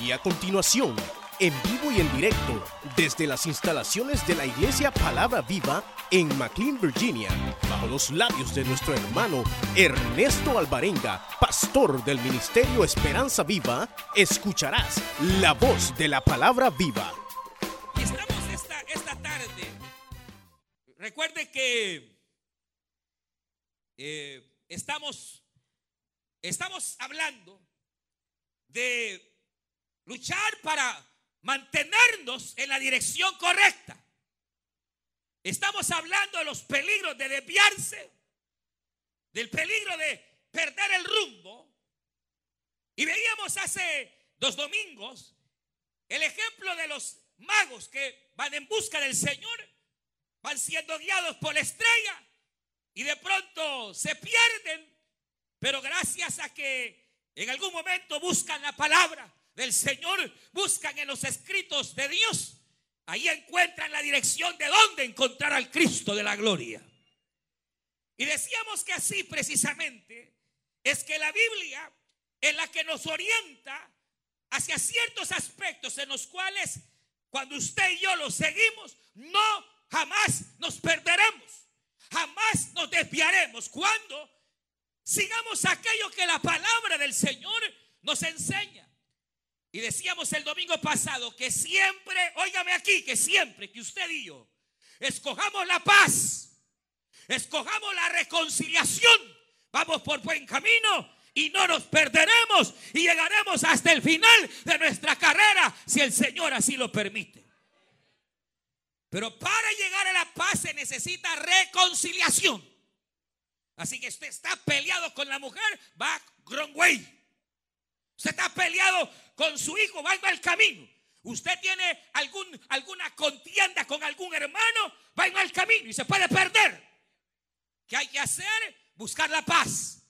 Y a continuación, en vivo y en directo, desde las instalaciones de la Iglesia Palabra Viva en McLean, Virginia, bajo los labios de nuestro hermano Ernesto Alvarenga, pastor del Ministerio Esperanza Viva, escucharás la voz de la Palabra Viva. Estamos esta, tarde. Recuerde que eh, estamos, estamos hablando de luchar para mantenernos en la dirección correcta. Estamos hablando de los peligros de desviarse, del peligro de perder el rumbo. Y veíamos hace dos domingos el ejemplo de los magos que van en busca del Señor, van siendo guiados por la estrella y de pronto se pierden, pero gracias a que en algún momento buscan la palabra, del Señor, buscan en los escritos de Dios, ahí encuentran la dirección de dónde encontrar al Cristo de la gloria. Y decíamos que así precisamente es que la Biblia es la que nos orienta hacia ciertos aspectos en los cuales cuando usted y yo los seguimos, no jamás nos perderemos, jamás nos desviaremos. Cuando sigamos aquello que la palabra del Señor nos enseña. Y decíamos el domingo pasado que siempre, óigame aquí, que siempre que usted y yo escojamos la paz, escojamos la reconciliación, vamos por buen camino y no nos perderemos y llegaremos hasta el final de nuestra carrera si el Señor así lo permite. Pero para llegar a la paz se necesita reconciliación. Así que usted está peleado con la mujer, va wrong. Usted está peleado con su hijo, va el camino. Usted tiene alguna contienda con algún hermano, va en mal camino y se puede perder. ¿Qué hay que hacer? Buscar la paz.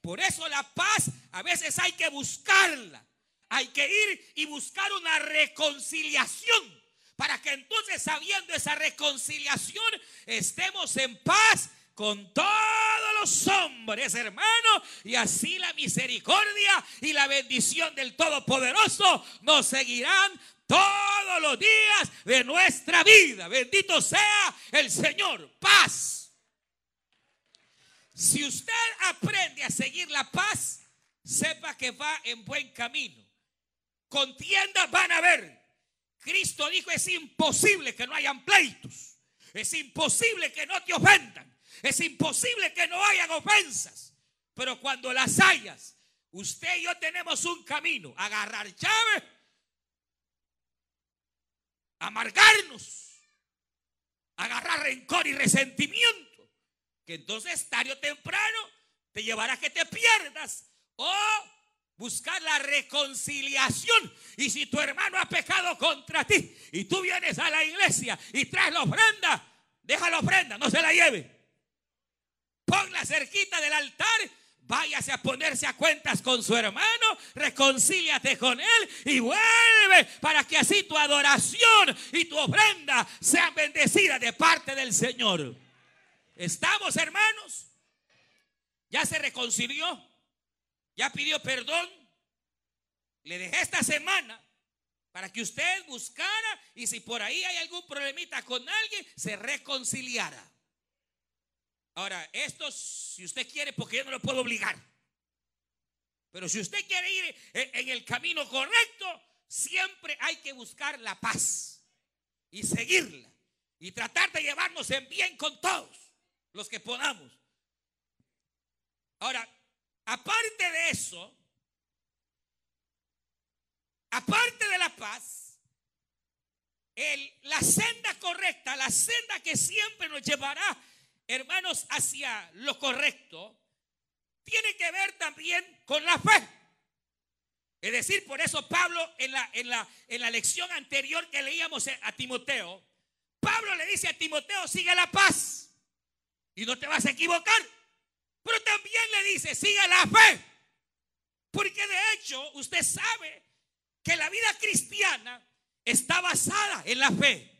Por eso la paz a veces hay que buscarla. Hay que ir y buscar una reconciliación para que entonces sabiendo esa reconciliación estemos en paz con todos los hombres, hermano, y así la misericordia y la bendición del Todopoderoso nos seguirán todos los días de nuestra vida. Bendito sea el Señor. Paz. Si usted aprende a seguir la paz, sepa que va en buen camino. Contiendas van a haber. Cristo dijo, es imposible que no hayan pleitos. Es imposible que no te ofendan. Es imposible que no hayan ofensas. Pero cuando las hayas, usted y yo tenemos un camino. Agarrar llave. Amargarnos. Agarrar rencor y resentimiento. Que entonces tarde o temprano te llevará a que te pierdas. O buscar la reconciliación. Y si tu hermano ha pecado contra ti y tú vienes a la iglesia y traes la ofrenda, deja la ofrenda, no se la lleve ponla cerquita del altar, váyase a ponerse a cuentas con su hermano, reconcíliate con él y vuelve para que así tu adoración y tu ofrenda sean bendecidas de parte del Señor. ¿Estamos hermanos? ¿Ya se reconcilió? ¿Ya pidió perdón? Le dejé esta semana para que usted buscara y si por ahí hay algún problemita con alguien, se reconciliara. Ahora, esto si usted quiere, porque yo no lo puedo obligar. Pero si usted quiere ir en el camino correcto, siempre hay que buscar la paz y seguirla y tratar de llevarnos en bien con todos los que podamos. Ahora, aparte de eso, aparte de la paz, la senda correcta, la senda que siempre nos llevará hermanos, hacia lo correcto, tiene que ver también con la fe. Es decir, por eso Pablo en la, en la, en la lección anterior que leíamos a Timoteo, Pablo le dice a Timoteo, sigue la paz y no te vas a equivocar. Pero también le dice, sigue la fe. Porque de hecho usted sabe que la vida cristiana está basada en la fe.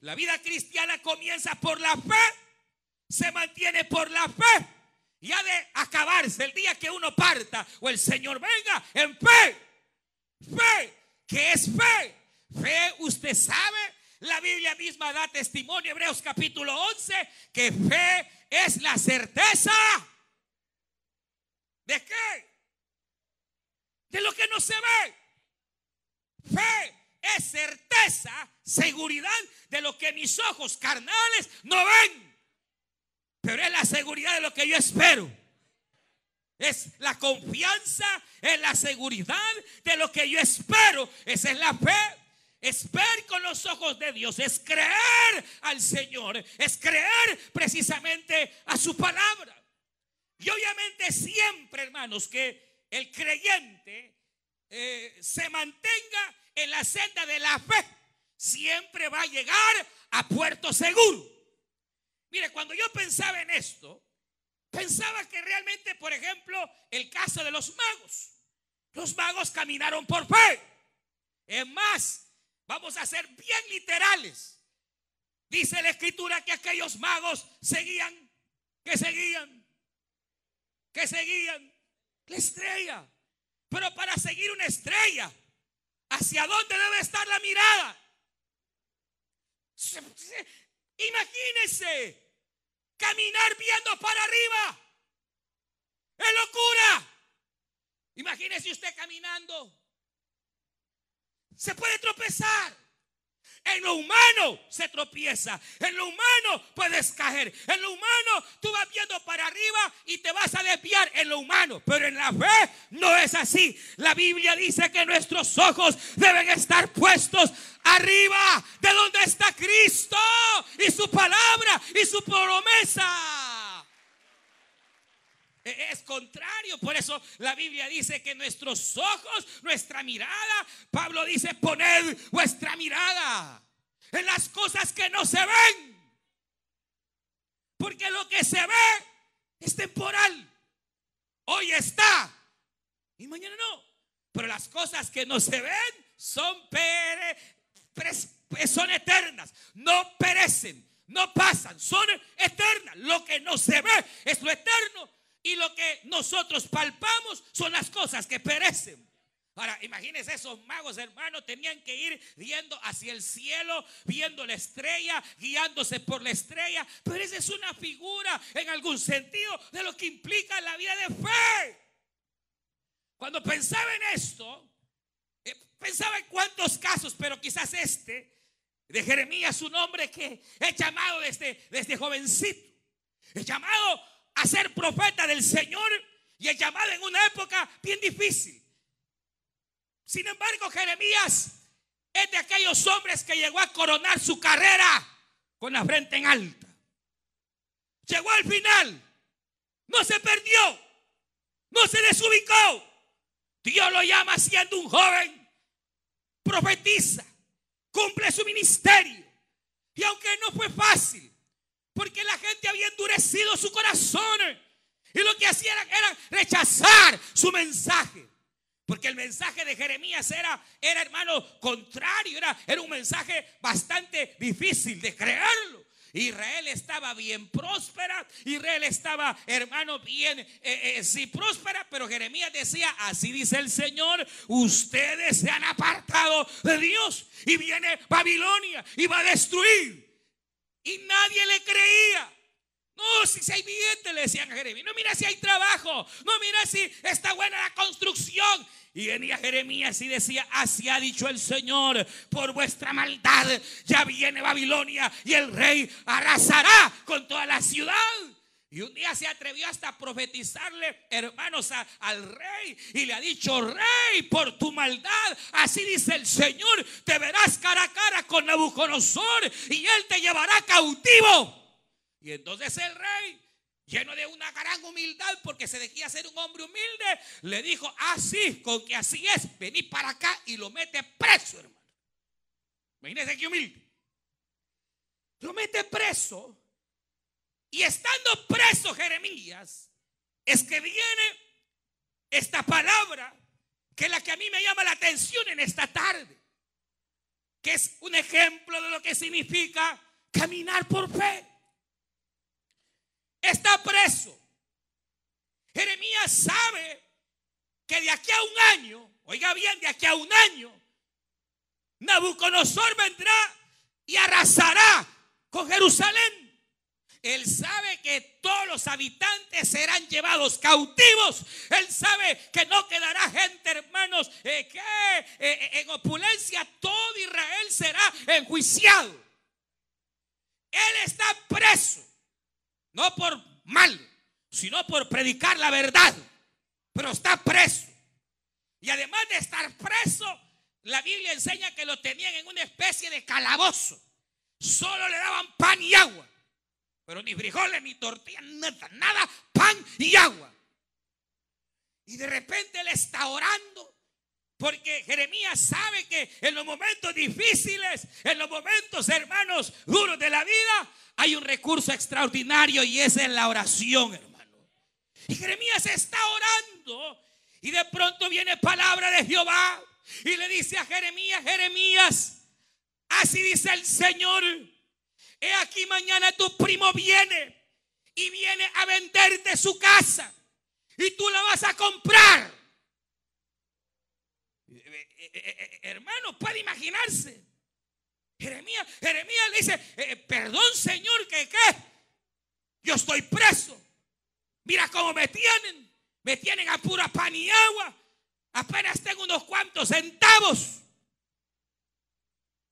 La vida cristiana comienza por la fe se mantiene por la fe y ha de acabarse el día que uno parta o el Señor venga en fe. Fe. ¿Qué es fe? Fe, usted sabe, la Biblia misma da testimonio, Hebreos capítulo 11, que fe es la certeza. ¿De qué? De lo que no se ve. Fe es certeza, seguridad de lo que mis ojos carnales no ven. Pero es la seguridad de lo que yo espero. Es la confianza, es la seguridad de lo que yo espero. Esa es la fe. Es ver con los ojos de Dios, es creer al Señor, es creer precisamente a su palabra. Y obviamente siempre, hermanos, que el creyente eh, se mantenga en la senda de la fe, siempre va a llegar a puerto seguro. Mire, cuando yo pensaba en esto, pensaba que realmente, por ejemplo, el caso de los magos, los magos caminaron por fe. Es más, vamos a ser bien literales. Dice la escritura que aquellos magos seguían, que seguían, que seguían la estrella. Pero para seguir una estrella, ¿hacia dónde debe estar la mirada? Imagínense caminar viendo para arriba. Es locura. Imagínese usted caminando. Se puede tropezar. En lo humano se tropieza. En lo humano puedes caer. En lo humano tú vas viendo para arriba y te vas a desviar en lo humano. Pero en la fe no es así. La Biblia dice que nuestros ojos deben estar puestos arriba de donde está Cristo y su palabra y su promesa. E-, es contrario, por eso la Biblia dice que nuestros ojos, nuestra mirada, Pablo dice, poned vuestra mirada en las cosas que no se ven. Porque lo que se ve es temporal. Hoy está y mañana no. Pero las cosas que no se ven son, son eternas, no perecen, no pasan, son eternas. Lo que no se ve es lo eterno y lo que nosotros palpamos son las cosas que perecen. Ahora, imagínense esos magos, hermanos, tenían que ir viendo hacia el cielo, viendo la estrella, guiándose por la estrella. Pero esa es una figura, en algún sentido, de lo que implica la vida de fe. Cuando pensaba en esto, eh, pensaba en cuántos casos, pero quizás este, de Jeremías, un hombre que es llamado desde, desde jovencito, es llamado a ser profeta del Señor y es llamado en una época bien difícil. Sin embargo, Jeremías es de aquellos hombres que llegó a coronar su carrera con la frente en alta. Llegó al final, no se perdió, no se desubicó. Dios lo llama siendo un joven, profetiza, cumple su ministerio. Y aunque no fue fácil, porque la gente había endurecido su corazón. Y lo que hacían era, rechazar su mensaje. Porque el mensaje de Jeremías era, era hermano, contrario. Era, era un mensaje bastante difícil de creerlo. Israel estaba bien próspera, Israel estaba, hermano, bien, eh, eh, sí próspera, pero Jeremías decía, así dice el Señor, ustedes se han apartado de Dios y viene Babilonia y va a destruir y nadie le creía. No, si hay billete, le decían a Jeremías. No, mira si hay trabajo. No, mira si está buena la construcción. Y venía Jeremías y decía, así ha dicho el Señor, por vuestra maldad ya viene Babilonia y el rey arrasará con toda la ciudad. Y un día se atrevió hasta a profetizarle, hermanos, al rey. Y le ha dicho, rey, por tu maldad, así dice el Señor, te verás cara a cara con Nabucodonosor y él te llevará cautivo. Y entonces el rey, lleno de una gran humildad, porque se decía ser un hombre humilde, le dijo, así, con que así es, vení para acá y lo mete preso, hermano. Imagínense qué humilde. Lo mete preso y estando preso Jeremías, es que viene esta palabra, que es la que a mí me llama la atención en esta tarde, que es un ejemplo de lo que significa caminar por fe. Está preso. Jeremías sabe que de aquí a un año oiga bien, de aquí a un año, Nabucodonosor vendrá y arrasará con Jerusalén. Él sabe que todos los habitantes serán llevados cautivos. Él sabe que no quedará gente, hermanos, eh, que eh, eh, en opulencia todo Israel será enjuiciado. Él está preso, no por mal, sino por predicar la verdad. Pero está preso. Y además de estar preso, la Biblia enseña que lo tenían en una especie de calabozo. Solo le daban pan y agua. Pero ni frijoles, ni tortillas, nada, nada, pan y agua. Y de repente él está orando. Porque Jeremías sabe que en los momentos difíciles, en los momentos, hermanos, duros de la vida, hay un recurso extraordinario y esa es la oración, hermano. Y Jeremías está orando y de pronto viene palabra de Jehová y le dice a Jeremías, Jeremías, así dice el Señor He aquí mañana tu primo viene y viene a venderte su casa y tú la vas a comprar. Eh, eh, eh, hermano, puede imaginarse. Jeremías, Jeremías le dice, perdón Señor, que qué. Yo estoy preso. Mira cómo me tienen. Me tienen a pura pan y agua. Apenas tengo unos cuantos centavos.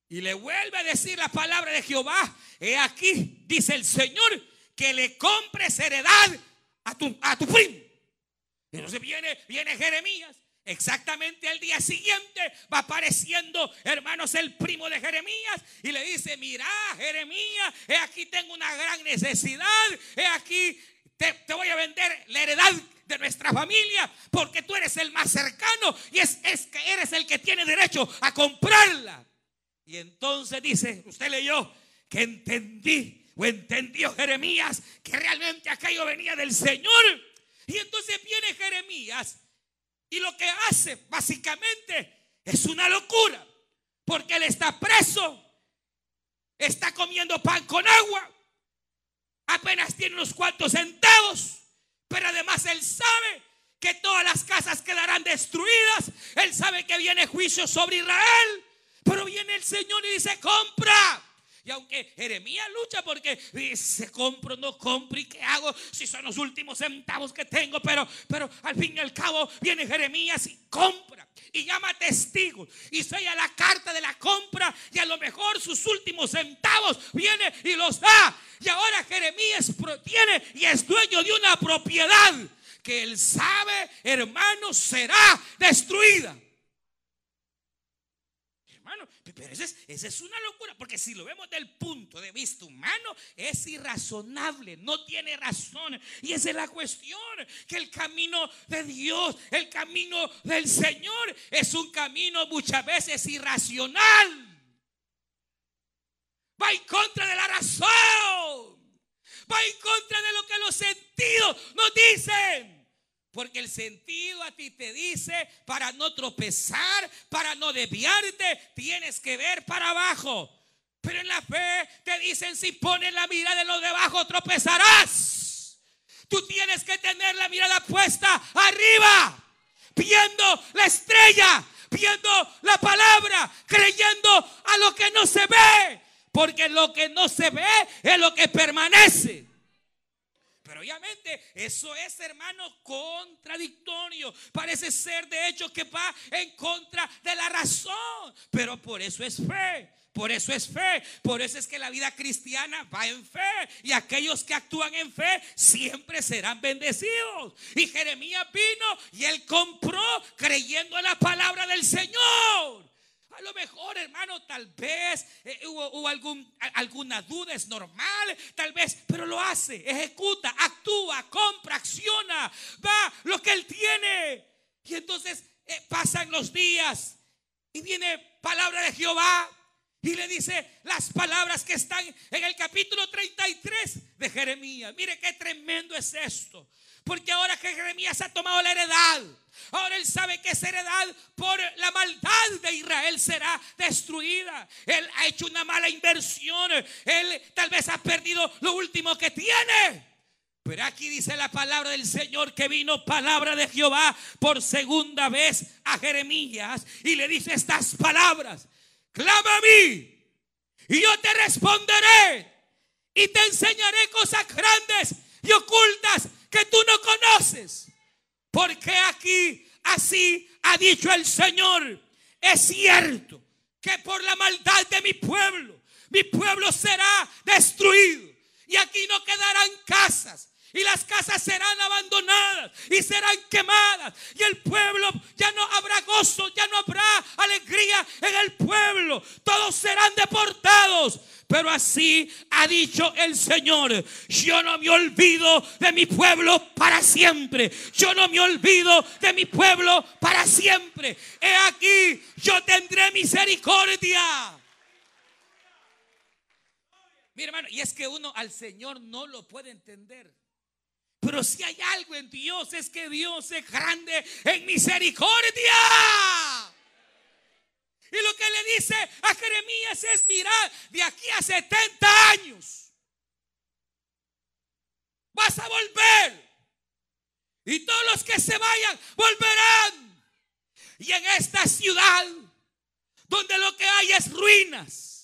Y le vuelve a decir la palabra de Jehová. He aquí, dice el Señor, que le compres heredad a tu, a tu primo. Entonces viene, viene Jeremías. Exactamente al día siguiente va apareciendo, hermanos, el primo de Jeremías y le dice, mira, Jeremías, he aquí tengo una gran necesidad, he aquí te, te, voy a vender la heredad de nuestra familia porque tú eres el más cercano y es, es que eres el que tiene derecho a comprarla. Y entonces dice, usted leyó que entendí o entendió Jeremías que realmente aquello venía del Señor. Y entonces viene Jeremías y lo que hace básicamente es una locura. Porque él está preso, está comiendo pan con agua, apenas tiene unos cuantos centavos, pero además él sabe que todas las casas quedarán destruidas, él sabe que viene juicio sobre Israel, pero viene el Señor y dice, compra. Y aunque Jeremías lucha porque dice, compro, no compro, ¿y qué hago si son los últimos centavos que tengo? Pero, pero al fin y al cabo viene Jeremías y compra y llama testigos y sella la carta de la compra y a lo mejor sus últimos centavos viene y los da. Y ahora Jeremías tiene y es dueño de una propiedad que él sabe, hermano, será destruida. Pero esa es, una locura, porque si lo vemos del punto de vista humano, es irrazonable, no tiene razón. Y esa es la cuestión, que el camino de Dios, el camino del Señor, es un camino muchas veces irracional. Va en contra de la razón, va en contra de lo que los sentidos nos dicen. Porque el sentido a ti te dice, para no tropezar, para no desviarte, tienes que ver para abajo. Pero en la fe te dicen, si pones la mirada en lo de abajo, tropezarás. Tú tienes que tener la mirada puesta arriba, viendo la estrella, viendo la palabra, creyendo a lo que no se ve. Porque lo que no se ve es lo que permanece. Pero obviamente eso es, hermano, contradictorio. Parece ser, de hecho, que va en contra de la razón. Pero por eso es fe. Por eso es fe. Por eso es que la vida cristiana va en fe. Y aquellos que actúan en fe siempre serán bendecidos. Y Jeremías vino y él compró creyendo en la palabra del Señor. A lo mejor, hermano, tal vez eh, hubo, algún, alguna duda, es normal, tal vez, pero lo hace, ejecuta, actúa, compra, acciona, va lo que él tiene. Y entonces eh, pasan los días y viene palabra de Jehová y le dice las palabras que están en el capítulo 33 de Jeremías. Mire qué tremendo es esto. Porque ahora que Jeremías ha tomado la heredad, ahora él sabe que esa heredad por la maldad de Israel será destruida. Él ha hecho una mala inversión. Él tal vez ha perdido lo último que tiene. Pero aquí dice la palabra del Señor que vino palabra de Jehová por segunda vez a Jeremías y le dice estas palabras. Clama a mí y yo te responderé y te enseñaré cosas grandes y ocultas que tú no conoces. Porque aquí así ha dicho el Señor. Es cierto que por la maldad de mi pueblo, mi pueblo será destruido. Y aquí no quedarán casas, y las casas serán abandonadas y serán quemadas. Y el pueblo ya no habrá gozo, ya no habrá alegría en el pueblo. Todos serán deportados. Pero así ha dicho el Señor, yo no me olvido de mi pueblo para siempre. Yo no me olvido de mi pueblo para siempre. He aquí, yo tendré misericordia. Mi hermano, y es que uno al Señor no lo puede entender. Pero si hay algo en Dios es que Dios es grande en misericordia. Y lo que le dice a Jeremías es, mirar, de aquí a 70 años vas a volver. Y todos los que se vayan volverán. Y en esta ciudad, donde lo que hay es ruinas,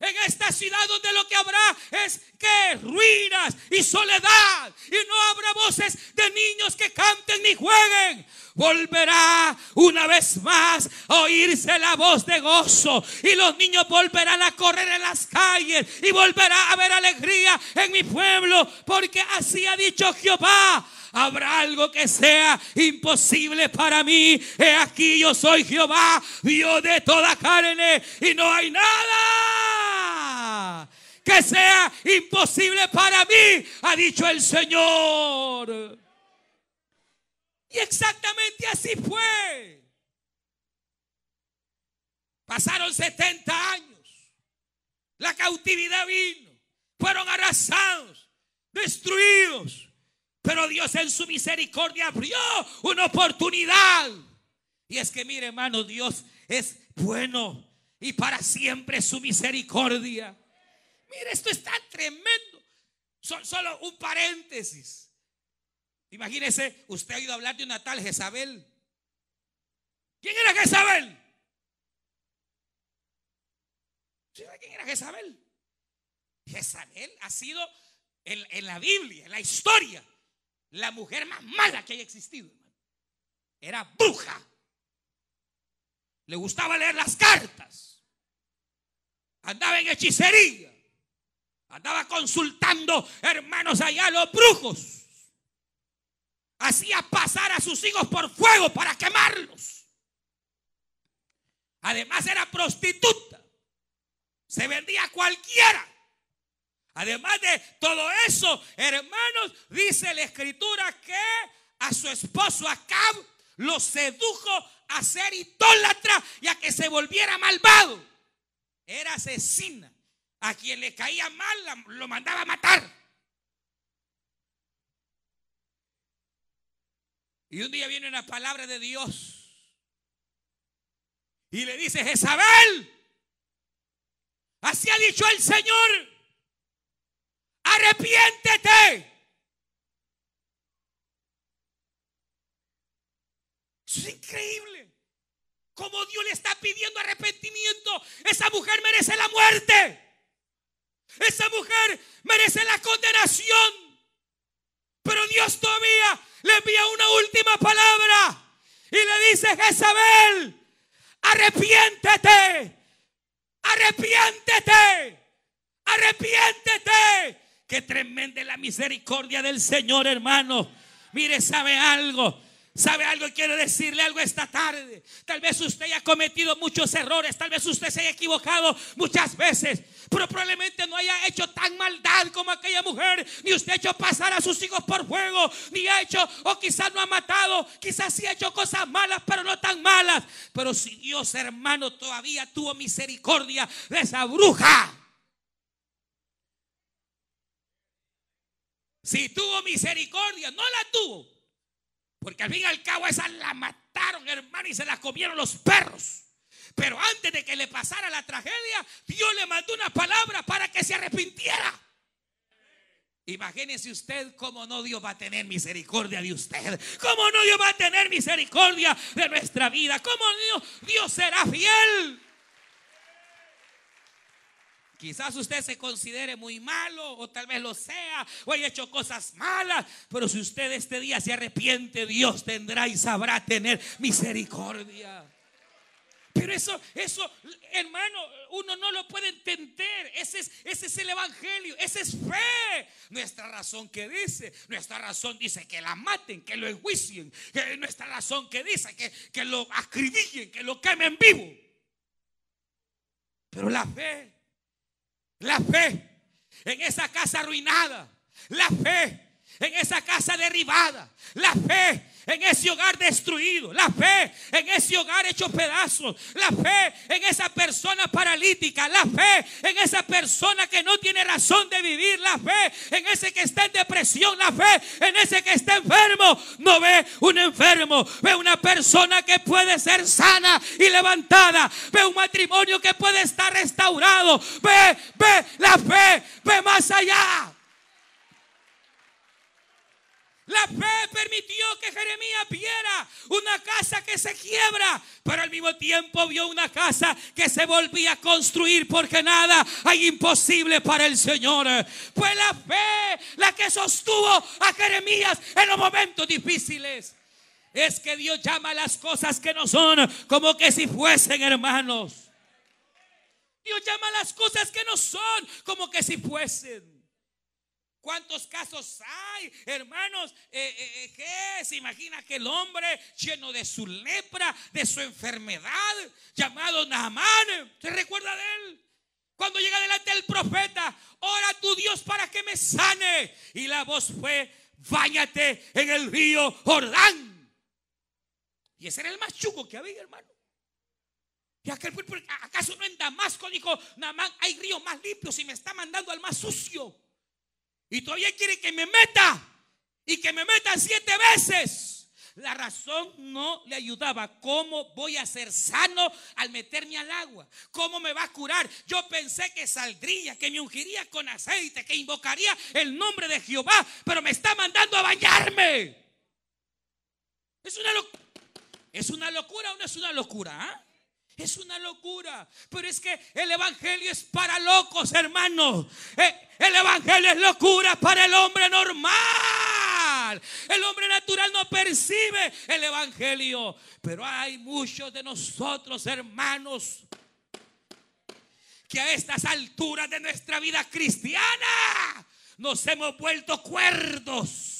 en esta ciudad donde lo que habrá es que ruinas y soledad. Y no habrá voces de niños que canten ni jueguen. Volverá una vez más a oírse la voz de gozo. Y los niños volverán a correr en las calles y volverá a haber alegría en mi pueblo. Porque así ha dicho Jehová. Habrá algo que sea imposible para mí. He aquí yo soy Jehová, Dios de toda carne, y no hay nada que sea imposible para mí, ha dicho el Señor. Y exactamente así fue. Pasaron 70 años. La cautividad vino. Fueron arrasados, destruidos. Pero Dios en su misericordia abrió una oportunidad. Y es que mire hermano, Dios es bueno y para siempre su misericordia. Mire, esto está tremendo. solo un paréntesis. Imagínese, usted ha oído hablar de una tal Jezabel. ¿Quién era Jezabel? ¿Quién era Jezabel? Jezabel ha sido en, en la Biblia, en la historia, la mujer más mala que haya existido. Era bruja. Le gustaba leer las cartas. Andaba en hechicería. Andaba consultando, hermanos, allá los brujos. Hacía pasar a sus hijos por fuego para quemarlos. Además era prostituta. Se vendía a cualquiera. Además de todo eso, hermanos, dice la escritura que a su esposo Acab lo sedujo a ser idólatra y a que se volviera malvado. Era asesina. A quien le caía mal lo mandaba a matar. Y un día viene una palabra de Dios y le dice, Jezabel, así ha dicho el Señor arrepiéntete. Es increíble. Como Dios le está pidiendo arrepentimiento, esa mujer merece la muerte. Esa mujer merece la condenación. Pero Dios todavía le envía una última palabra y le dice, Jezabel, arrepiéntete, arrepiéntete, arrepiéntete. Qué tremenda la misericordia del Señor, hermano. Mire, sabe algo. ¿Sabe algo? Quiero decirle algo esta tarde. Tal vez usted haya cometido muchos errores, tal vez usted se haya equivocado muchas veces, pero probablemente no haya hecho tan maldad como aquella mujer, ni usted ha hecho pasar a sus hijos por fuego, ni ha hecho, o quizás no ha matado, quizás sí ha hecho cosas malas, pero no tan malas. Pero si Dios, hermano, todavía tuvo misericordia de esa bruja. Si tuvo misericordia, no la tuvo. Porque al fin y al cabo esa la mataron, hermano, y se la comieron los perros. Pero antes de que le pasara la tragedia, Dios le mandó una palabra para que se arrepintiera. Imagínese usted cómo no Dios va a tener misericordia de usted. Cómo no Dios va a tener misericordia de nuestra vida. Cómo Dios, Dios será fiel. Quizás usted se considere muy malo o tal vez lo sea o haya hecho cosas malas, pero si usted este día se arrepiente, Dios tendrá y sabrá tener misericordia. Pero eso, eso, hermano, uno no lo puede entender. Ese es, ese es el evangelio, esa es fe. Nuestra razón que dice, nuestra razón dice que la maten, que lo enjuicien. Que nuestra razón que dice que, que lo acribillen, que lo quemen vivo. Pero la fe, la fe en esa casa arruinada, la fe en esa casa derribada, la fe en ese hogar destruido, la fe en ese hogar hecho pedazos, la fe en esa persona paralítica, la fe en esa persona que no tiene razón de vivir, la fe en ese que está en depresión, la fe en ese que está enfermo. No ve un enfermo, ve una persona que puede ser sana y levantada, ve un matrimonio que puede estar restaurado, ve, ve la fe, ve más allá. La fe permitió que Jeremías viera una casa que se quiebra, pero al mismo tiempo vio una casa que se volvía a construir porque nada hay imposible para el Señor. Fue la fe la que sostuvo a Jeremías en los momentos difíciles. Es que Dios llama las cosas que no son como que si fuesen hermanos. Dios llama las cosas que no son como que si fuesen. ¿Cuántos casos hay, hermanos? Eh, eh, eh, ¿Qué se imagina que el hombre lleno de su lepra, de su enfermedad, llamado Naamán, ¿se recuerda de él? Cuando llega delante del profeta, ora a tu Dios para que me sane. Y la voz fue, váyate en el río Jordán. Y ese era el más chuco que había, hermano. Y aquel, ¿acaso no en Damasco dijo, Naamán, hay ríos más limpios y me está mandando al más sucio? Y todavía quiere que me meta. Y que me meta siete veces. La razón no le ayudaba. ¿Cómo voy a ser sano al meterme al agua? ¿Cómo me va a curar? Yo pensé que saldría, que me ungiría con aceite, que invocaría el nombre de Jehová, pero me está mandando a bañarme. Es una, ¿Es una locura o no es una locura? ¿ah? Es una locura. Pero es que el Evangelio es para locos, hermanos. Eh, el Evangelio es locura para el hombre normal. El hombre natural no percibe el Evangelio. Pero hay muchos de nosotros, hermanos, que a estas alturas de nuestra vida cristiana nos hemos vuelto cuerdos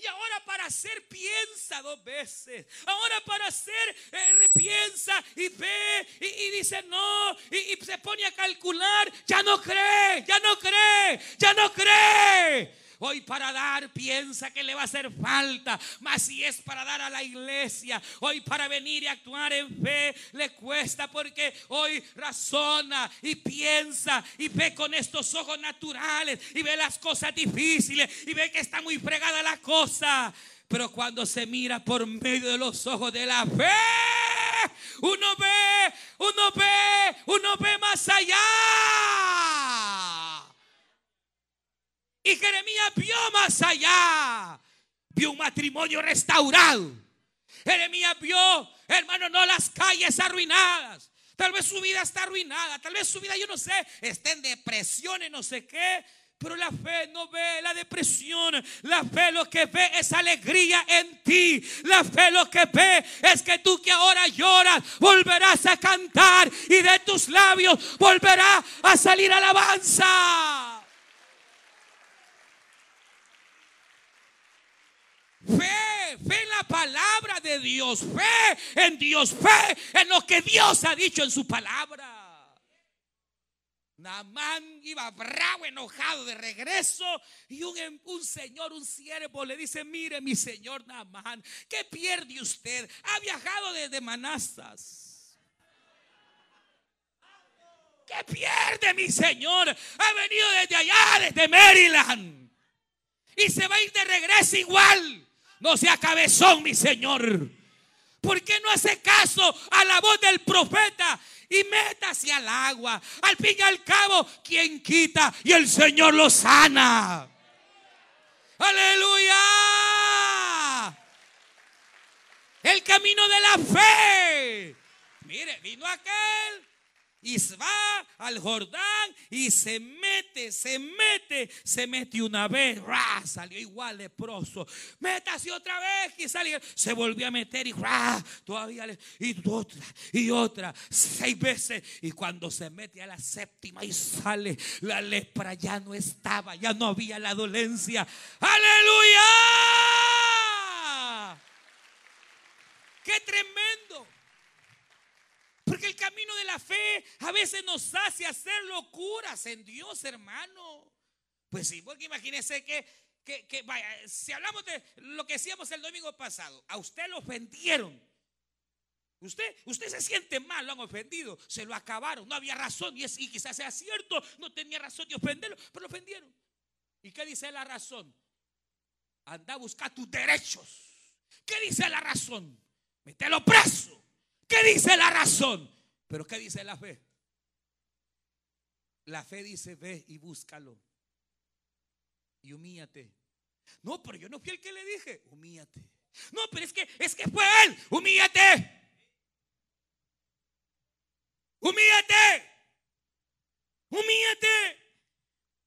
Y ahora para hacer piensa dos veces. Ahora para hacer eh, repiensa y ve y, dice no y, y se pone a calcular. Ya no cree, ya no cree, ya no cree. Hoy para dar piensa que le va a hacer falta. Mas si es para dar a la iglesia, hoy para venir y actuar en fe, le cuesta porque hoy razona y piensa y ve con estos ojos naturales y ve las cosas difíciles y ve que está muy fregada la cosa. Pero cuando se mira por medio de los ojos de la fe, uno ve, uno ve, uno ve más allá. Y Jeremías vio más allá. Vio un matrimonio restaurado. Jeremías vio, hermano, no las calles arruinadas. Tal vez su vida está arruinada. Tal vez su vida, yo no sé, está en depresión y no sé qué. Pero la fe no ve la depresión. La fe lo que ve es alegría en ti. La fe lo que ve es que tú que ahora lloras volverás a cantar y de tus labios volverá a salir alabanza. Fe, fe en la palabra de Dios, fe en Dios, fe en lo que Dios ha dicho en su palabra. Namán iba bravo, enojado de regreso y un, un, señor, un siervo le dice, mire mi señor Namán, ¿qué pierde usted? Ha viajado desde Manastas. ¿Qué pierde mi señor? Ha venido desde allá, desde Maryland. Y se va a ir de regreso igual. No sea cabezón, mi Señor. ¿Por qué no hace caso a la voz del profeta? Y métase al agua. Al fin y al cabo, quien quita y el Señor lo sana. Aleluya. El camino de la fe. Mire, vino aquel y va al Jordán y se mete, se mete, se mete una vez, salió igual leproso. Métase otra vez y salió, se volvió a meter y todavía y otra y otra, seis veces. Y cuando se mete a la séptima y sale, la lepra ya no estaba, ya no había la dolencia. Aleluya. Qué tremendo. Porque el camino de la fe a veces nos hace hacer locuras en Dios, hermano. Pues sí, porque imagínese que, que, vaya, si hablamos de lo que decíamos el domingo pasado, a usted lo ofendieron. Usted, usted se siente mal, lo han ofendido, se lo acabaron, no había razón, y, es, y quizás sea cierto, no tenía razón de ofenderlo, pero lo ofendieron. ¿Y qué dice la razón? Anda a buscar tus derechos. ¿Qué dice la razón? Mételo preso. ¿Qué dice la razón? Pero ¿qué dice la fe? La fe dice, ve y búscalo. Y humíate. No, pero yo no fui el que le dije, humíate. No, pero es que es que fue él, humíate. Humíate. Humíate.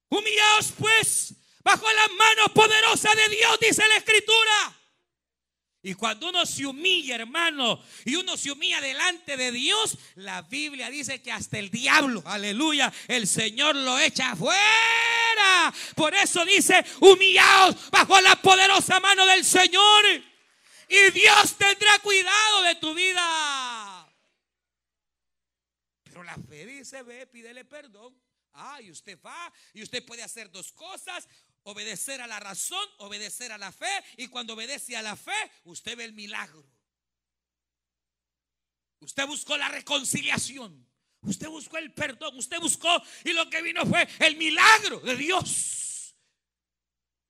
Humillaos pues bajo la mano poderosa de Dios, dice la escritura. Y cuando uno se humilla, hermano, y uno se humilla delante de Dios, la Biblia dice que hasta el diablo, aleluya, el Señor lo echa afuera. Por eso dice, humillaos bajo la poderosa mano del Señor. Y Dios tendrá cuidado de tu vida. Pero la fe dice, ve, pídele perdón. Ah, y usted va, y usted puede hacer dos cosas. Obedecer a la razón, obedecer a la fe. Y cuando obedece a la fe, usted ve el milagro. Usted buscó la reconciliación. Usted buscó el perdón. Usted buscó y lo que vino fue el milagro de Dios.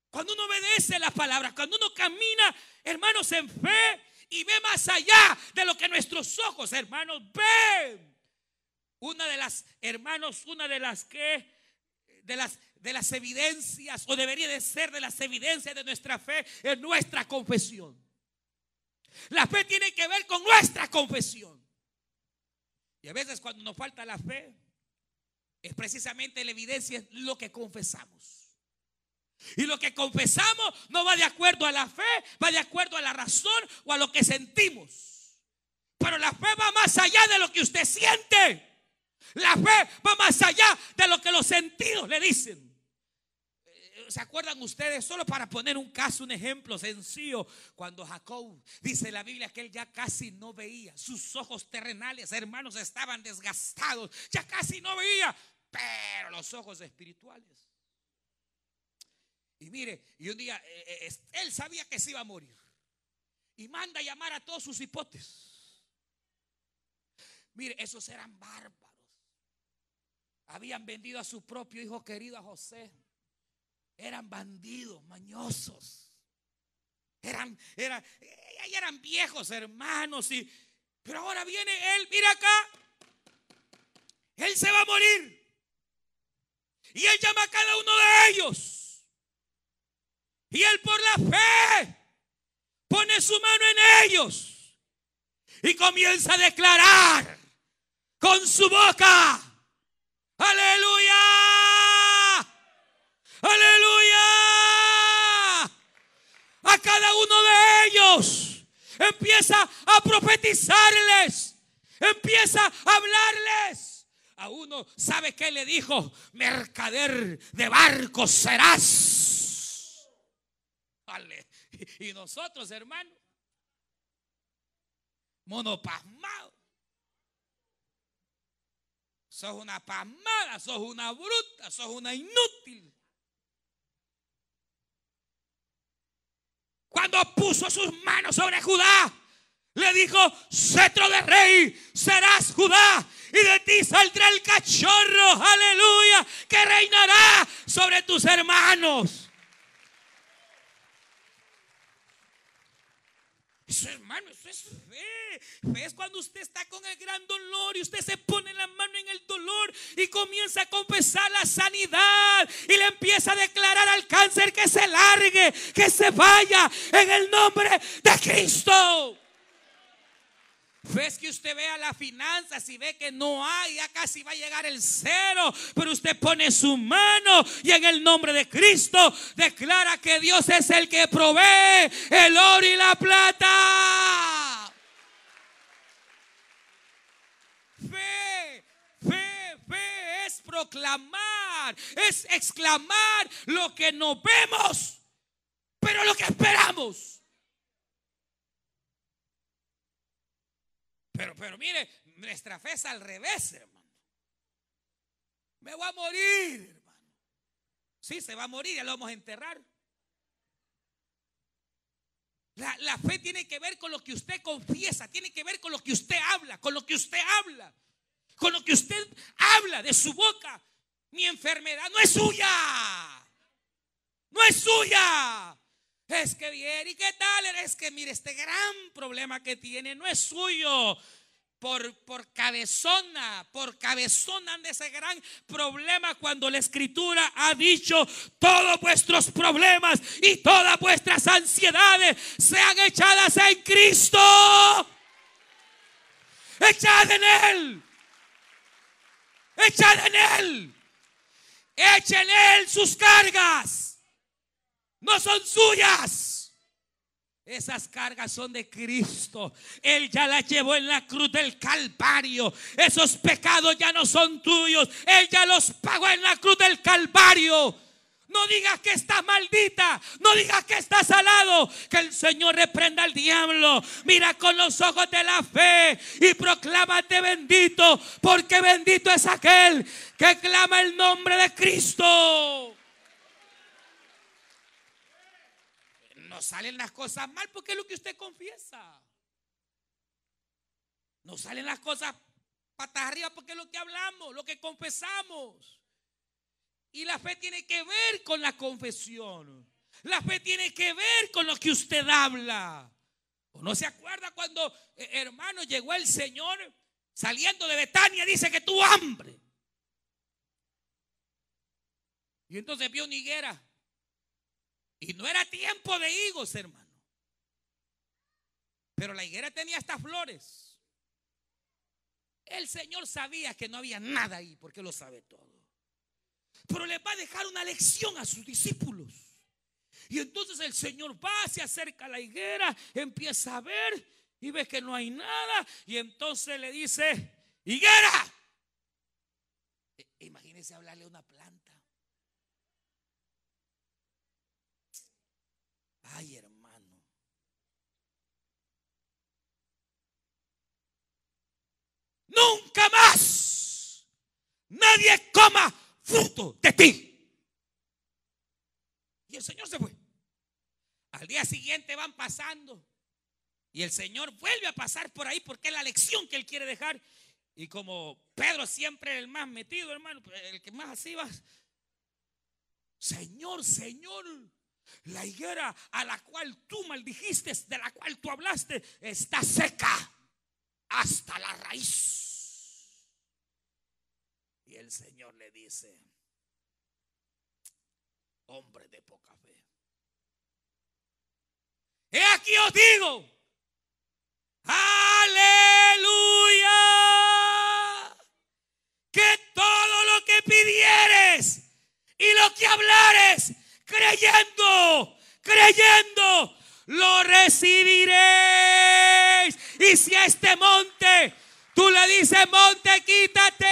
Cuando uno obedece las palabras, cuando uno camina, hermanos, en fe y ve más allá de lo que nuestros ojos, hermanos, ven. Una de las, hermanos, una de las que, de las de las evidencias, o debería de ser de las evidencias de nuestra fe, en nuestra confesión. La fe tiene que ver con nuestra confesión. Y a veces cuando nos falta la fe, es precisamente la evidencia lo que confesamos. Y lo que confesamos no va de acuerdo a la fe, va de acuerdo a la razón o a lo que sentimos. Pero la fe va más allá de lo que usted siente. La fe va más allá de lo que los sentidos le dicen. ¿Se acuerdan ustedes? Solo para poner un caso, un ejemplo sencillo. Cuando Jacob dice la Biblia que él ya casi no veía. Sus ojos terrenales, hermanos, estaban desgastados. Ya casi no veía. Pero los ojos espirituales. Y mire, y un día eh, eh, él sabía que se iba a morir. Y manda a llamar a todos sus hipotes. Mire, esos eran bárbaros. Habían vendido a su propio hijo querido a José eran bandidos, mañosos. Eran, eran, eran viejos hermanos. Y, pero ahora viene él, mira acá. Él se va a morir. Y él llama a cada uno de ellos. Y él por la fe pone su mano en ellos. Y comienza a declarar con su boca. Aleluya. Aleluya. A cada uno de ellos empieza a profetizarles. Empieza a hablarles. A uno, ¿sabe qué le dijo? Mercader de barcos serás. Y nosotros, hermano, monopasmado. Sos una pasmada, sos una bruta, sos una inútil. cuando puso sus manos sobre Judá, le dijo, cetro de rey, serás Judá, y de ti saldrá el cachorro, aleluya, que reinará sobre tus hermanos. Eso, hermano, eso es fe. Fe es cuando usted está con el gran dolor y usted se pone la mano en el dolor y comienza a confesar la sanidad y le empieza a declarar al cáncer que se largue, que se vaya en el nombre de Cristo. Ves que usted vea las finanzas y ve que no hay, ya casi va a llegar el cero, pero usted pone su mano y en el nombre de Cristo declara que Dios es el que provee el oro y la plata. Fe, fe, fe es proclamar, es exclamar lo que no vemos, pero lo que esperamos. Pero, mire, nuestra fe es al revés, hermano. Me voy a morir, hermano. Sí, se va a morir, ya lo vamos a enterrar. La, la, fe tiene que ver con lo que usted confiesa, tiene que ver con lo que usted habla, con lo que usted habla, con lo que usted habla de su boca. Mi enfermedad no es suya, no es suya. Es que bien, ¿y qué tal? Es que mire, este gran problema que tiene no es suyo. Por, por cabezona, por cabezona de ese gran problema cuando la escritura ha dicho todos vuestros problemas y todas vuestras ansiedades sean echadas en Cristo. Echad en Él. Echad en Él. Echen en Él sus cargas no son suyas. Esas cargas son de Cristo. Él ya las llevó en la cruz del Calvario. Esos pecados ya no son tuyos. Él ya los pagó en la cruz del Calvario. No digas que estás maldita. No digas que estás salado. Que el Señor reprenda al diablo. Mira con los ojos de la fe y proclámate bendito. Porque bendito es aquel que clama el nombre de Cristo. No salen las cosas mal porque es lo que usted confiesa. No salen las cosas patas arriba porque es lo que hablamos, lo que confesamos. Y la fe tiene que ver con la confesión. La fe tiene que ver con lo que usted habla. ¿O no se acuerda cuando, eh, hermano, llegó el Señor saliendo de Betania, dice que tuvo hambre? Y entonces vio una higuera y no era tiempo de higos, hermano. Pero la higuera tenía estas flores. El Señor sabía que no había nada ahí, porque lo sabe todo. Pero le va a dejar una lección a sus discípulos. Y entonces el Señor va, se acerca a la higuera, empieza a ver y ve que no hay nada. Y entonces le dice, higuera. E, imagínese hablarle a una planta. Ay, hermano. Nunca más nadie coma fruto de ti. Y el Señor se fue. Al día siguiente van pasando. Y el Señor vuelve a pasar por ahí porque es la lección que Él quiere dejar. Y como Pedro siempre el más metido, hermano, el que más así va. Señor, Señor, la higuera a la cual tú maldijiste, de la cual tú hablaste, está seca hasta la raíz. Y el Señor le dice, hombre de poca fe. He aquí os digo, aleluya, que todo lo que pidieres y lo que hablares creyendo, creyendo, lo recibiréis. Y si este monte tú le dices, monte, quítate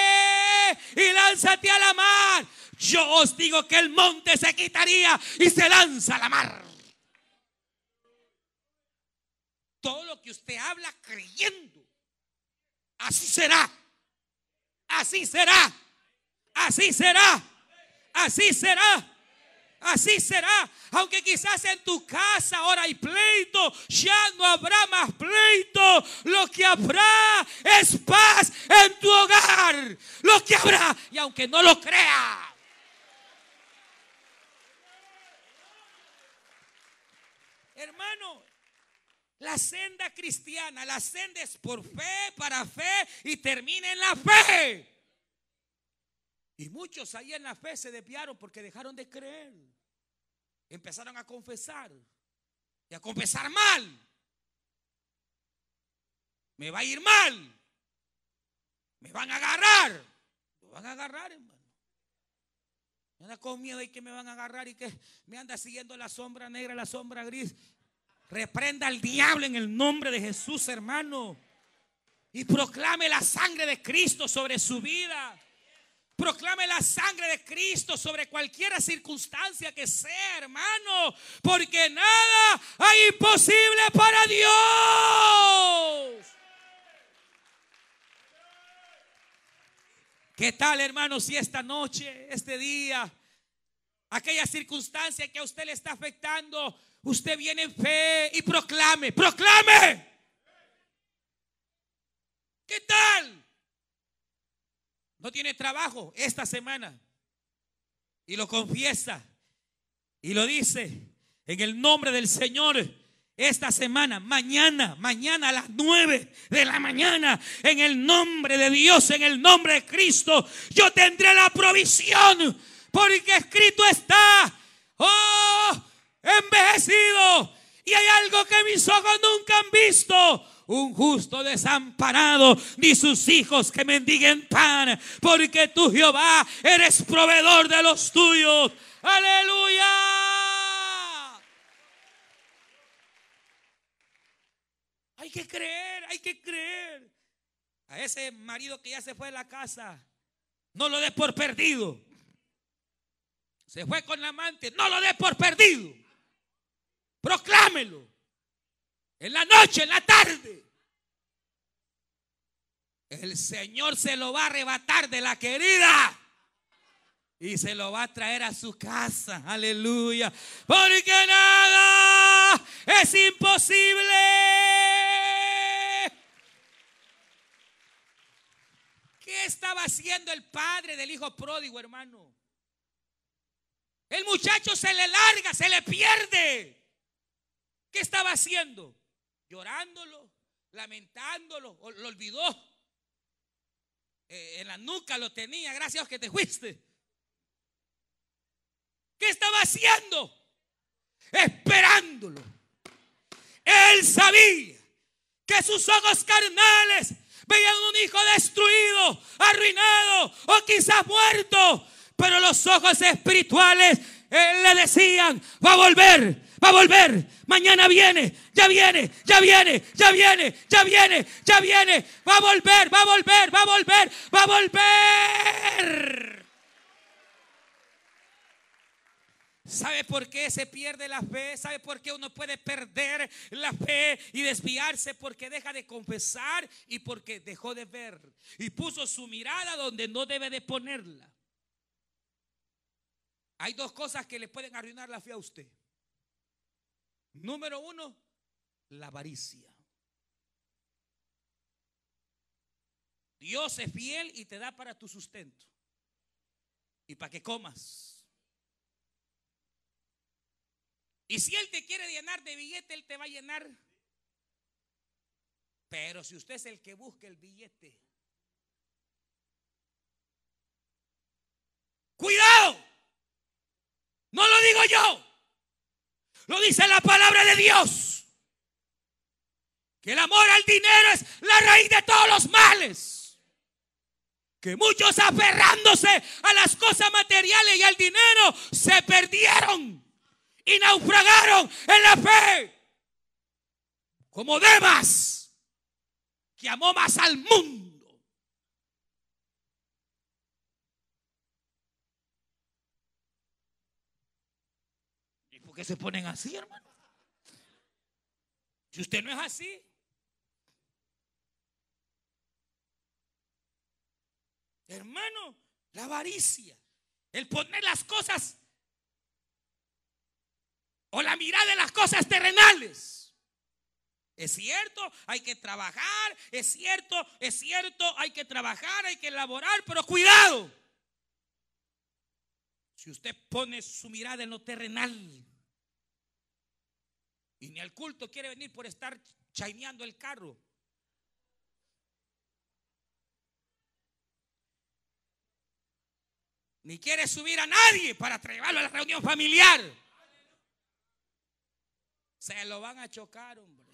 y lánzate a la mar, yo os digo que el monte se quitaría y se lanza a la mar. Todo lo que usted habla creyendo, así será. Así será. Así será. Así será. Así será. Aunque quizás en tu casa ahora hay pleito, ya no habrá más pleito. Lo que habrá es paz en tu hogar. Lo que habrá. Y aunque no lo crea. Hermano, La senda cristiana, la senda es por fe, para fe y termina en la fe. Y muchos ahí en la fe se desviaron porque dejaron de creer. Empezaron a confesar y a confesar mal. Me va a ir mal. Me van a agarrar. Me van a agarrar, hermano. Me anda con miedo y que me van a agarrar y que me anda siguiendo la sombra negra, la sombra gris. Reprenda al diablo en el nombre de Jesús, hermano. Y proclame la sangre de Cristo sobre su vida. Proclame la sangre de Cristo sobre cualquier circunstancia que sea, hermano. Porque nada hay imposible para Dios. ¿Qué tal, hermano, si esta noche, este día, aquella circunstancia que a usted le está afectando, usted viene en fe y proclame, proclame? ¿Qué tal? No tiene trabajo esta semana. Y lo confiesa. Y lo dice en el nombre del Señor esta semana, mañana, mañana a las nueve de la mañana, en el nombre de Dios, en el nombre de Cristo, yo tendré la provisión, porque escrito está, oh, envejecido, y hay algo que mis ojos nunca han visto. Un justo desamparado, ni sus hijos que mendiguen pan, porque tú Jehová eres proveedor de los tuyos. Aleluya. Hay que creer, hay que creer. A ese marido que ya se fue de la casa, no lo des por perdido. Se fue con la amante, no lo des por perdido. Proclámelo. En la noche, en la tarde. El Señor se lo va a arrebatar de la querida. Y se lo va a traer a su casa. Aleluya. Porque nada es imposible. ¿Qué estaba haciendo el padre del hijo pródigo, hermano? El muchacho se le larga, se le pierde. ¿Qué estaba haciendo? Llorándolo, lamentándolo, lo olvidó. Eh, en la nuca lo tenía, gracias a que te fuiste. ¿Qué estaba haciendo? Esperándolo. Él sabía que sus ojos carnales veían un hijo destruido, arruinado o quizás muerto. Pero los ojos espirituales le decían, va a volver, va a volver, mañana viene, ya viene, ya viene, ya viene, ya viene, ya viene, va a volver, va a volver, va a volver, va a volver. ¿Sabe por qué se pierde la fe? ¿Sabe por qué uno puede perder la fe y desviarse? Porque deja de confesar y porque dejó de ver. Y puso su mirada donde no debe de ponerla. Hay dos cosas que le pueden arruinar la fe a usted. Número uno, la avaricia. Dios es fiel y te da para tu sustento. Y para que comas. Y si Él te quiere llenar de billete, Él te va a llenar. Pero si usted es el que busca el billete, cuidado. No lo digo yo. Lo dice la palabra de Dios. Que el amor al dinero es la raíz de todos los males. Que muchos aferrándose a las cosas materiales y al dinero se perdieron y naufragaron en la fe. Como Demas, que amó más al mundo. ¿Y por qué se ponen así, hermano? Si usted no es así. Hermano, la avaricia, el poner las cosas o la mirada de las cosas terrenales. Es cierto, hay que trabajar, es cierto, es cierto, hay que trabajar, hay que elaborar, pero cuidado. Si usted pone su mirada en lo terrenal, Y ni al culto quiere venir por estar chaineando el carro. Ni quiere subir a nadie para llevarlo a la reunión familiar. Se lo van a chocar, hombre.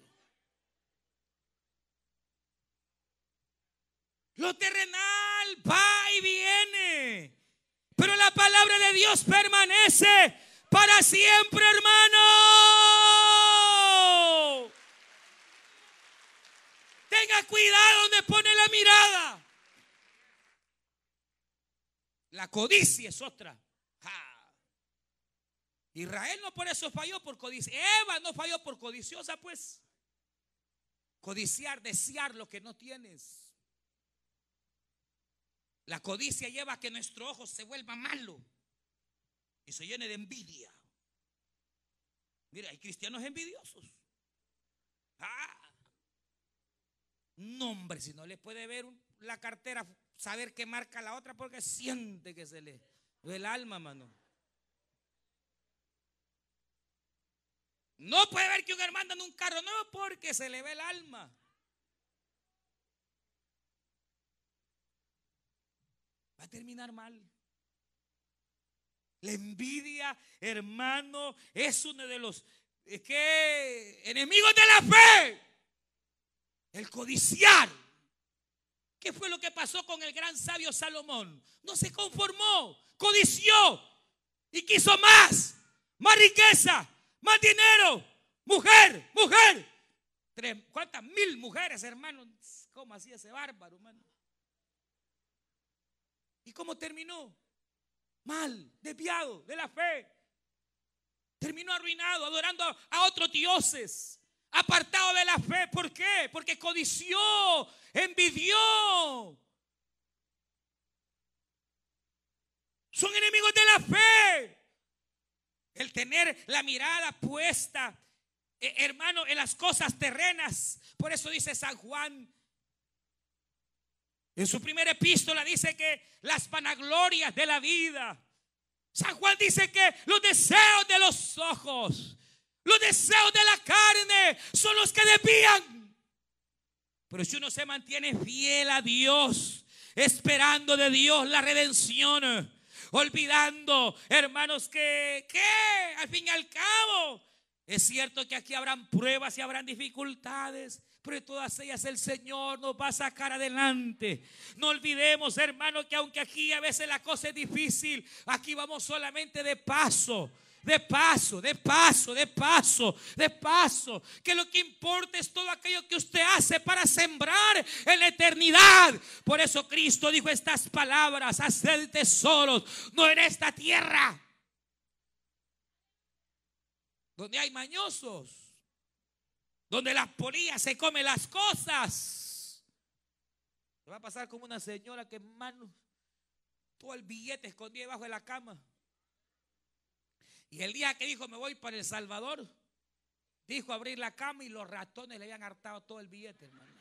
Lo terrenal va y viene. Pero la palabra de Dios permanece para siempre, hermano. Tenga cuidado donde pone la mirada. La codicia es otra. Israel no por eso falló por codicia. Eva no falló por codiciosa, pues. Codiciar, desear lo que no tienes. La codicia lleva a que nuestro ojo se vuelva malo y se llene de envidia. Mira, hay cristianos envidiosos. Ah. No, hombre, si no le puede ver la cartera, saber qué marca la otra porque siente que se le ve el alma, mano. No puede ver que un hermano en un carro nuevo porque se le ve el alma. Va a terminar mal. La envidia, hermano, es uno de los enemigos de la fe. El codiciar. ¿Qué fue lo que pasó con el gran sabio Salomón? No se conformó, codició y quiso más, más riqueza, más dinero, mujer, mujer. ¿Cuántas mil mujeres, hermano? ¿Cómo hacía ese bárbaro, hermano? ¿Y cómo terminó? Mal, desviado de la fe. Terminó arruinado, adorando a otros dioses, apartado de la fe. ¿Por qué? Porque codició, envidió. Son enemigos de la fe. El tener la mirada puesta, eh, hermano, en las cosas terrenas. Por eso dice San Juan. En su primera epístola dice que las vanaglorias de la vida. San Juan dice que los deseos de los ojos, los deseos de la carne son los que desvían. Pero si uno se mantiene fiel a Dios, esperando de Dios la redención, olvidando, hermanos, que, que al fin y al cabo, es cierto que aquí habrán pruebas y habrán dificultades, pero todas ellas el Señor nos va a sacar adelante. No olvidemos, hermanos, que aunque aquí a veces la cosa es difícil, aquí vamos solamente de paso de paso, de paso, de paso, de paso. Que lo que importa es todo aquello que usted hace para sembrar en la eternidad. Por eso Cristo dijo estas palabras, hacer tesoros, no en esta tierra, donde hay mañosos, donde las polillas se comen las cosas. Se va a pasar como una señora que mano todo el billete escondido debajo de la cama. Y el día que dijo me voy para El Salvador, dijo abrir la cama y los ratones le habían hartado todo el billete, hermano.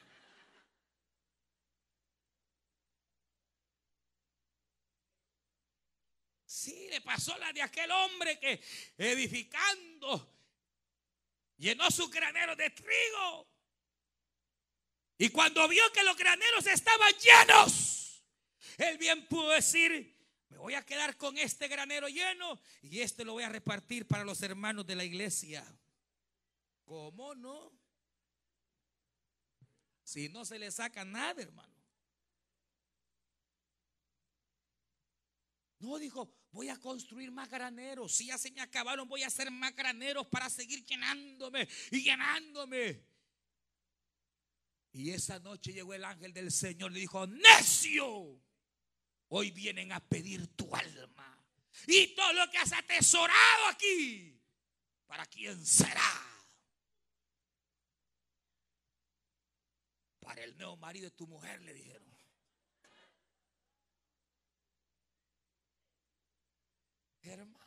Sí, le pasó la de aquel hombre que edificando llenó su granero de trigo. Y cuando vio que los graneros estaban llenos, él bien pudo decir, me voy a quedar con este granero lleno y este lo voy a repartir para los hermanos de la iglesia. ¿Cómo no? Si no se le saca nada, hermano. No dijo, voy a construir más graneros. Si ya se me acabaron, voy a hacer más graneros para seguir llenándome y llenándome. Y esa noche llegó el ángel del Señor y le dijo, necio, hoy vienen a pedir tu alma. Y todo lo que has atesorado aquí, ¿para quién será? Para el nuevo marido de tu mujer, le dijeron. Hermano.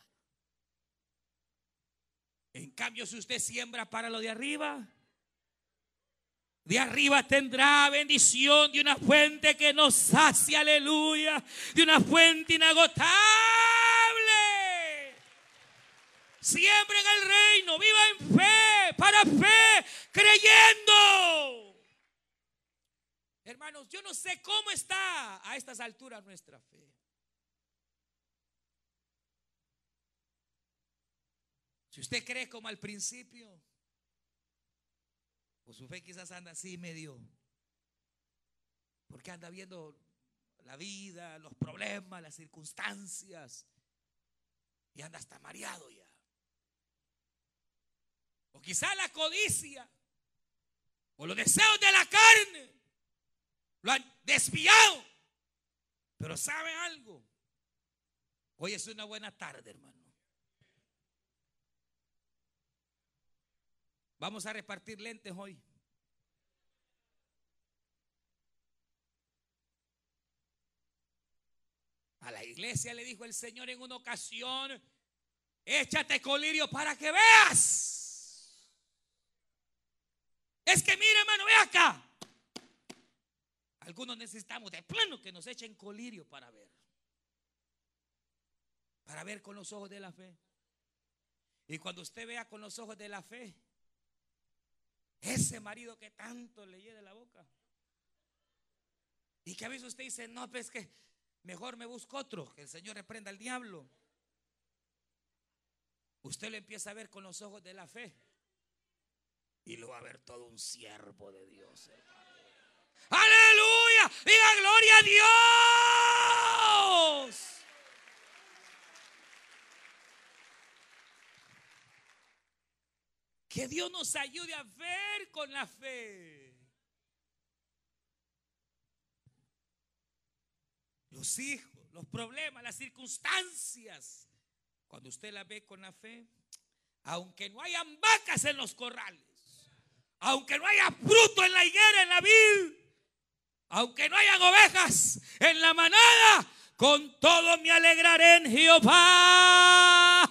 En cambio, si usted siembra para lo de arriba, de arriba tendrá bendición de una fuente que nos sacia, aleluya, de una fuente inagotable. Siempre en el reino, viva en fe, para fe creyendo. Hermanos, yo no sé cómo está a estas alturas nuestra fe. Si usted cree como al principio, pues su fe quizás anda así medio, porque anda viendo la vida, los problemas, las circunstancias, y anda hasta mareado ya. O quizá la codicia, o los deseos de la carne, lo han desviado. Pero ¿sabe algo? Hoy es una buena tarde, hermano. Vamos a repartir lentes hoy. A la iglesia le dijo el Señor en una ocasión, échate colirio para que veas. Es que mire, hermano, ve acá. Algunos necesitamos de plano que nos echen colirio para ver. Para ver con los ojos de la fe. Y cuando usted vea con los ojos de la fe, ese marido que tanto le de la boca. Y que a veces usted dice, no, pues que mejor me busco otro, que el Señor reprenda al diablo. Usted lo empieza a ver con los ojos de la fe. Y lo va a ver todo un siervo de Dios. Aleluya. Diga gloria a Dios. Que Dios nos ayude a ver con la fe. Los hijos, los problemas, las circunstancias. Cuando usted la ve con la fe, aunque no hayan vacas en los corrales, aunque no haya fruto en la higuera, en la vid, aunque no hayan ovejas en la manada, con todo me alegraré en Jehová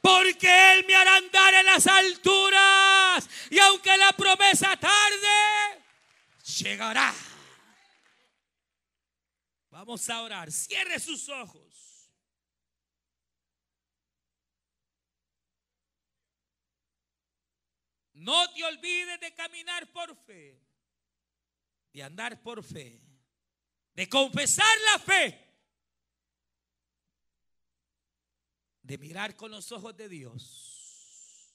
porque Él me hará andar en las alturas. Y aunque la promesa tarde, llegará. Vamos a orar. Cierre sus ojos. No te olvides de caminar por fe, de andar por fe, de confesar la fe de mirar con los ojos de Dios.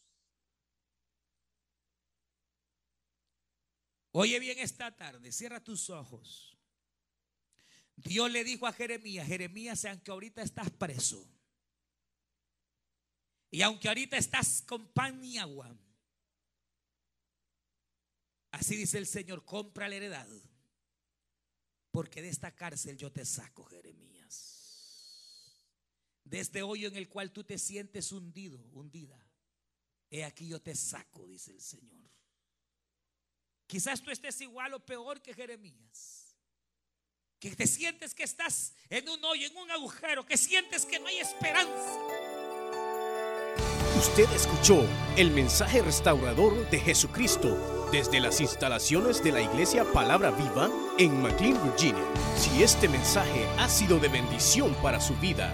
Oye bien esta tarde, cierra tus ojos. Dios le dijo a Jeremías, Jeremías, aunque ahorita estás preso, y aunque ahorita estás con pan y agua, así dice el Señor, compra la heredad, porque de esta cárcel yo te saco, Jeremías de este hoyo en el cual tú te sientes hundido, hundida. He aquí yo te saco, dice el Señor. Quizás tú estés igual o peor que Jeremías. Que te sientes que estás en un hoyo, en un agujero, que sientes que no hay esperanza. Usted escuchó el mensaje restaurador de Jesucristo desde las instalaciones de la iglesia Palabra Viva en McLean, Virginia. Si este mensaje ha sido de bendición para su vida,